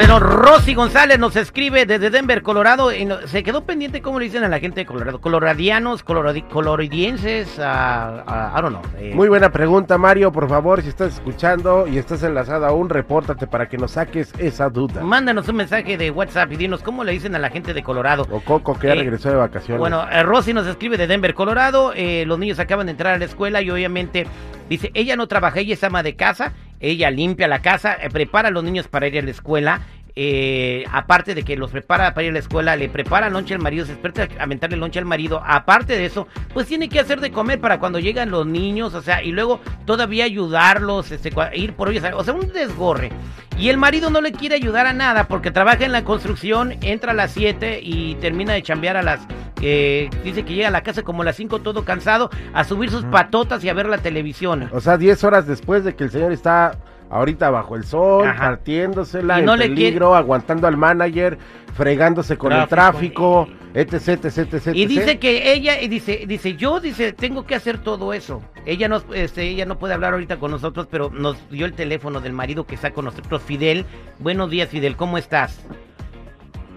Pero Rosy González nos escribe desde Denver, Colorado. Y no- se quedó pendiente cómo le dicen a la gente de Colorado. Coloradianos, coloradi- coloridienses, ah, ah, I don't know. eh, Muy buena pregunta, Mario. Por favor, si estás escuchando y estás enlazado aún, repórtate para que nos saques esa duda. Mándanos un mensaje de WhatsApp y dinos cómo le dicen a la gente de Colorado. O Coco, que ya Eh, regresó de vacaciones. Bueno, eh, Rosy nos escribe de Denver, Colorado. eh, los niños acaban de entrar a la escuela y obviamente dice, ella no trabaja, ella es ama de casa, ella limpia la casa, eh, prepara a los niños para ir a la escuela. eh, aparte de que los prepara para ir a la escuela, le prepara lonche al marido, se espera a aventarle lonche al marido. Aparte de eso, pues tiene que hacer de comer para cuando llegan los niños, o sea, y luego todavía ayudarlos, este, ir por ellos, o sea, un desgorre. Y el marido no le quiere ayudar a nada porque trabaja en la construcción, entra a las 7 y termina de chambear a las... eh, dice que llega a la casa como a las 5 todo cansado a subir sus patotas y a ver la televisión. O sea, 10 horas después de que el señor está ahorita bajo el sol, Ajá. partiéndosela, Y no en le peligro, aguantando al manager, fregándose con el tráfico, etc, etc, etc. Y dice que ella, y dice, dice, yo, dice, tengo que hacer todo eso. Ella no, este, ella no puede hablar ahorita con nosotros, pero nos dio el teléfono del marido que está con nosotros, Fidel. Buenos días, Fidel, ¿cómo estás?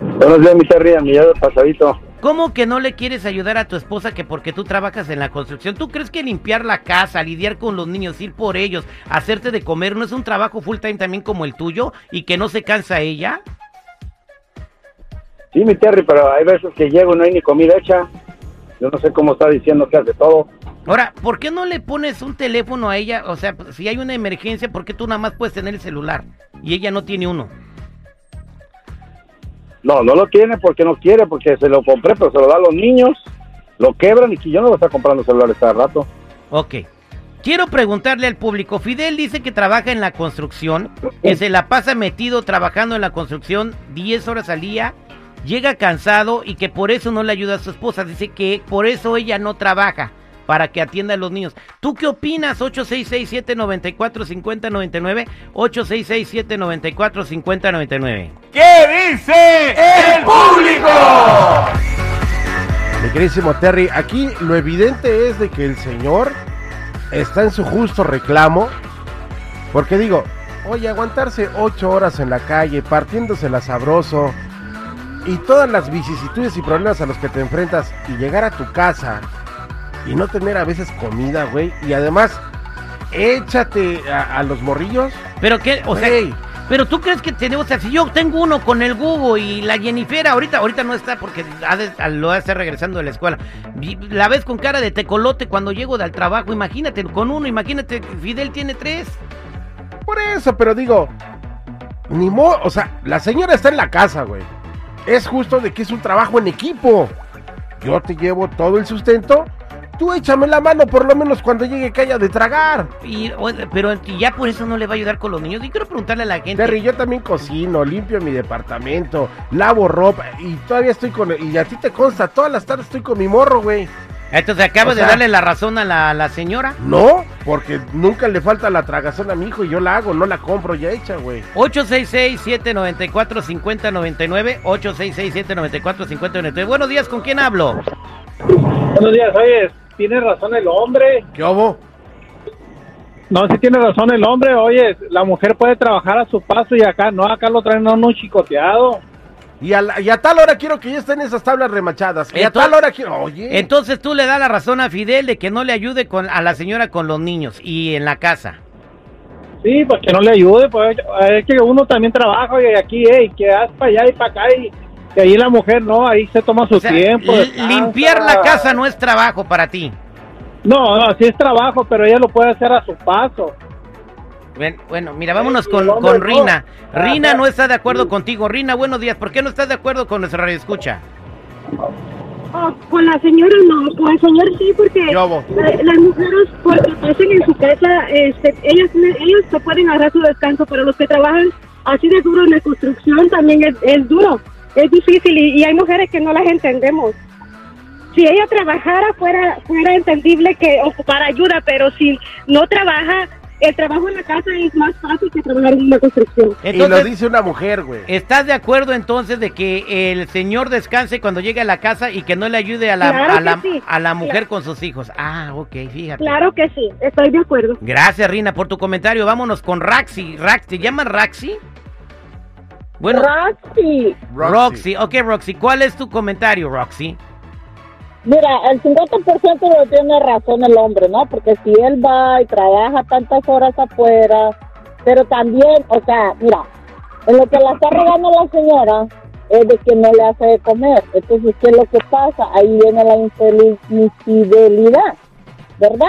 Buenos días, mi Terry, mi lado pasadito. ¿Cómo que no le quieres ayudar a tu esposa que porque tú trabajas en la construcción? ¿Tú crees que limpiar la casa, lidiar con los niños, ir por ellos, hacerte de comer, no es un trabajo full time también como el tuyo y que no se cansa ella? Sí, mi Terry, pero hay veces que llego y no hay ni comida hecha. Yo no sé cómo está diciendo que hace todo. Ahora, ¿por qué no le pones un teléfono a ella? O sea, si hay una emergencia, ¿por qué tú nada más puedes tener el celular y ella no tiene uno? No, no lo tiene porque no quiere, porque se lo compré, pero se lo da a los niños, lo quebran y que yo no voy a estar comprando celulares cada rato. Ok. Quiero preguntarle al público, Fidel dice que trabaja en la construcción, que se la pasa metido trabajando en la construcción 10 horas al día, llega cansado y que por eso no le ayuda a su esposa. Dice que por eso ella no trabaja, para que atienda a los niños. ¿Tú qué opinas? 866-794-5099, 866-794-5099. ¿Qué dice el público? Mi queridísimo Terry, aquí lo evidente es de que el señor está en su justo reclamo. Porque digo, oye, aguantarse ocho horas en la calle, partiéndosela sabroso, y todas las vicisitudes y problemas a los que te enfrentas, y llegar a tu casa y no tener a veces comida, güey, y además, échate a, a los morrillos. Pero qué, o sea, pero tú crees que tenemos, o sea, si yo tengo uno con el Google y la Jennifer ahorita, ahorita no está porque ha de- lo estar regresando de la escuela. La ves con cara de tecolote cuando llego del trabajo, imagínate, con uno, imagínate, Fidel tiene tres. Por eso, pero digo, ni modo, o sea, la señora está en la casa, güey. Es justo de que es un trabajo en equipo. Yo te llevo todo el sustento, tú échame la mano por lo menos cuando llegue que haya de tragar. Y, pero y ya por eso no le va a ayudar con los niños. Y quiero preguntarle a la gente. Terry, yo también cocino, limpio mi departamento, lavo ropa y todavía estoy con... Y a ti te consta, todas las tardes estoy con mi morro, güey. Entonces acaba O de darle la razón a la, la señora. No, porque nunca le falta la tragazón a mi hijo y yo la hago, no la compro ya hecha, güey. 866-794-5099. 866-794-5099. Buenos días, ¿con quién hablo? Buenos días, oye, tiene razón el hombre. ¿Qué hubo? No, sí tiene razón el hombre, oye, la mujer puede trabajar a su paso y acá no, acá lo traen a uno chicoteado. Y a, la- y a tal hora quiero que ya estén esas tablas remachadas. Y a tal hora quiero. Oye. Entonces tú le das la razón a Fidel de que no le ayude con, a la señora con los niños y en la casa. Sí, pues que no le ayude, pues es que uno también trabaja, oye, aquí, hey, que haz para allá y para acá y, y ahí la mujer no, ahí se toma su O sea, tiempo. limpiar la casa no es trabajo para ti. No, no, sí es trabajo, pero ella lo puede hacer a su paso. Bueno, mira, vámonos con, con. Rina. Rina no está de acuerdo contigo. Rina, buenos días. ¿Por qué no estás de acuerdo con nuestra radio escucha? Oh, con la señora no, con el señor sí, porque las mujeres porque hacen en su casa, este, ellas, ellos se pueden agarrar su descanso, pero los que trabajan así de duro en la construcción también es, es duro, es difícil y, y hay mujeres que no las entendemos. Si ella trabajara fuera, fuera entendible que ocupara ayuda, pero si no trabaja, el trabajo en la casa es más fácil que trabajar en una construcción. y lo dice una mujer, güey. ¿estás de acuerdo entonces de que el señor descanse cuando llegue a la casa y que no le ayude a la, Claro a la, sí. a la mujer Claro. con sus hijos? Ah, ok, fíjate. Claro que sí, estoy de acuerdo. Gracias, Rina, por tu comentario. Vámonos con Raxi. Rax, ¿te llamas Raxi? Bueno, Roxy, Roxy. Ok, Roxy, ¿cuál es tu comentario, Roxy? mira, el 50% lo tiene razón el hombre, ¿no? Porque si él va y trabaja tantas horas afuera, pero también, o sea, mira, en lo que la está regando la señora es de que no le hace de comer. Entonces, ¿qué es lo que pasa? Ahí viene la infeliz- infidelidad, ¿verdad?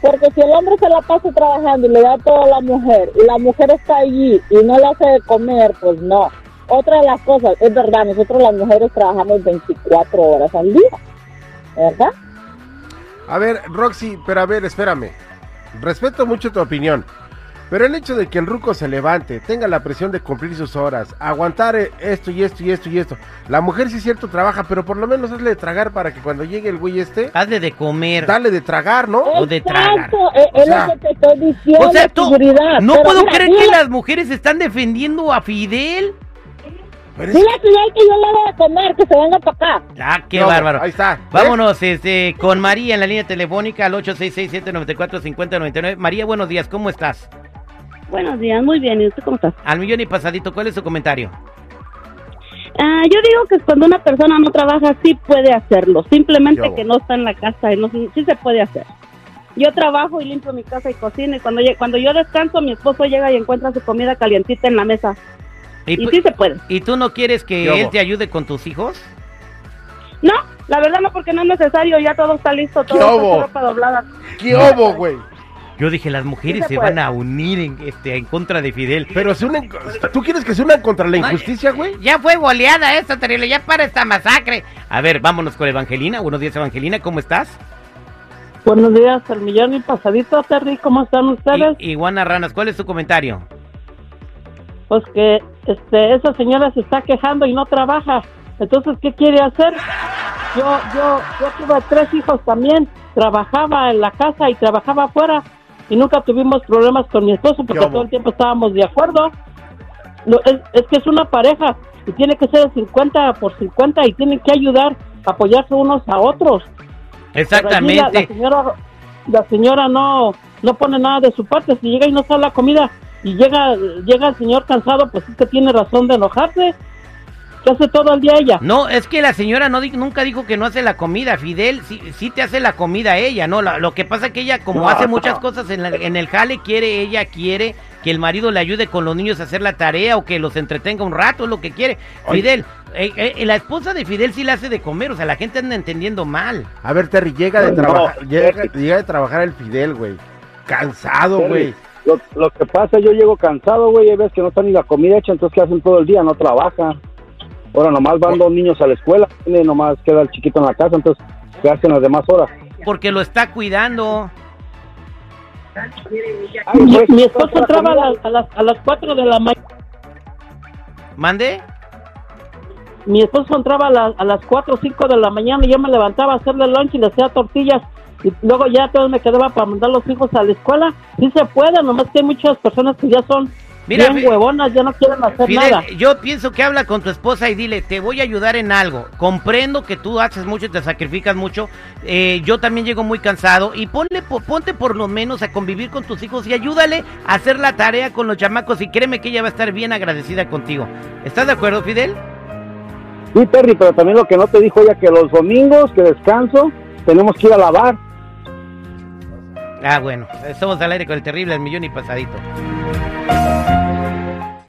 Porque si el hombre se la pasa trabajando y le da todo a la mujer y la mujer está allí y no le hace de comer, pues no. Otra de las cosas, es verdad, nosotros las mujeres trabajamos 24 horas al día, ¿verdad? A ver, Roxy, pero a ver, espérame. Respeto mucho tu opinión. Pero el hecho de que el ruco se levante, tenga la presión de cumplir sus horas, aguantar eh, esto y esto y esto y esto. La mujer sí es cierto trabaja, pero por lo menos hazle de tragar para que cuando llegue el güey este, Hazle de comer. dale de tragar, ¿no? O de tragar. Exacto, es, es O sea, lo que te estoy diciendo, O sea, tú- seguridad. no Pero puedo mira, creer que las mujeres están defendiendo a Fidel. Pero es- Dile a Fidel que yo le voy a comer, que se venga para acá. Ah, qué No, bárbaro. Ahí está. ¿ves? Vámonos este, con María en la línea telefónica al 866-794-5099. María, buenos días, ¿cómo estás? Buenos días, muy bien. ¿Y usted cómo está? Al millón y pasadito, ¿cuál es su comentario? Ah, yo digo que cuando una persona no trabaja sí puede hacerlo, simplemente que no está en la casa y no sí se puede hacer. Yo trabajo y limpio mi casa y cocino y cuando cuando yo descanso mi esposo llega y encuentra su comida calientita en la mesa y sí se puede. ¿Y tú no quieres que ¿Qué él te ayude con tus hijos? No, la verdad no porque no es necesario, ya todo está listo, todo ¿Qué está ropa doblada. ¿Qué obo, güey? Yo dije, las mujeres Sí se van a unir en, este, en contra de Fidel. Pero se unen, ¿tú quieres que se unan contra la injusticia, güey? Ya fue goleada esta terrible, ya para esta masacre. A ver, vámonos con Evangelina. Buenos días, Evangelina, ¿cómo estás? Buenos días, el millón y pasadito, Terry, ¿cómo están ustedes? I- Iguana Ranas, ¿cuál es tu comentario? Pues que este, esa señora se está quejando y no trabaja. Entonces, ¿qué quiere hacer? Yo, yo, yo tuve tres hijos también, trabajaba en la casa y trabajaba afuera y nunca tuvimos problemas con mi esposo porque todo el tiempo estábamos de acuerdo. Lo- es, es que es una pareja y tiene que ser 50 por 50 y tienen que ayudar, apoyarse unos a otros. Allí La, la Exactamente. señora, la señora no, no pone nada de su parte. Si llega y no sale la comida y llega, llega el señor cansado, pues es que tiene razón de enojarse. ¿Qué hace todo el día ella? No, es que la señora no di- nunca dijo que no hace la comida. Fidel sí, sí te hace la comida ella, ¿no? La- lo que pasa es que ella, como hace muchas cosas en, la- en el jale, quiere, ella quiere que el marido le ayude con los niños a hacer la tarea o que los entretenga un rato, es lo que quiere. Oye. Fidel, eh, eh, la esposa de Fidel sí le hace de comer, o sea, la gente anda entendiendo mal. A ver, Terry, llega de No, trabajar, no. llega, llega de trabajar el Fidel, güey. Cansado, güey. Lo, lo que pasa, yo llego cansado, güey, y ves que no está ni la comida hecha, entonces ¿qué hacen todo el día? No trabajan. Ahora nomás van dos niños a la escuela, y nomás queda el chiquito en la casa, entonces ¿qué hacen las demás horas? Porque lo está cuidando. Ay, pues, mi esposo entraba a las, a las, a las 4 de la mañana. ¿Mande? Mi esposo entraba a, la- a las 4 o 5 de la mañana y yo me levantaba a hacerle lunch y le hacía tortillas. Y luego ya todo me quedaba para mandar los hijos a la escuela. Sí se puede, nomás que hay muchas personas que ya son Mira, bien huevonas, ya no quieren hacer Fidel, nada. yo pienso que habla con tu esposa y dile, te voy a ayudar en algo. Comprendo que tú haces mucho y te sacrificas mucho. Eh, yo también llego muy cansado. Y ponle, po- ponte por lo menos a convivir con tus hijos y ayúdale a hacer la tarea con los chamacos. Y créeme que ella va a estar bien agradecida contigo. ¿Estás de acuerdo, Fidel? Sí, Terry, pero también lo que no te dijo ella, que los domingos, que descanso, tenemos que ir a lavar. Ah, bueno. Estamos al aire con el terrible el millón y pasadito. Thank you.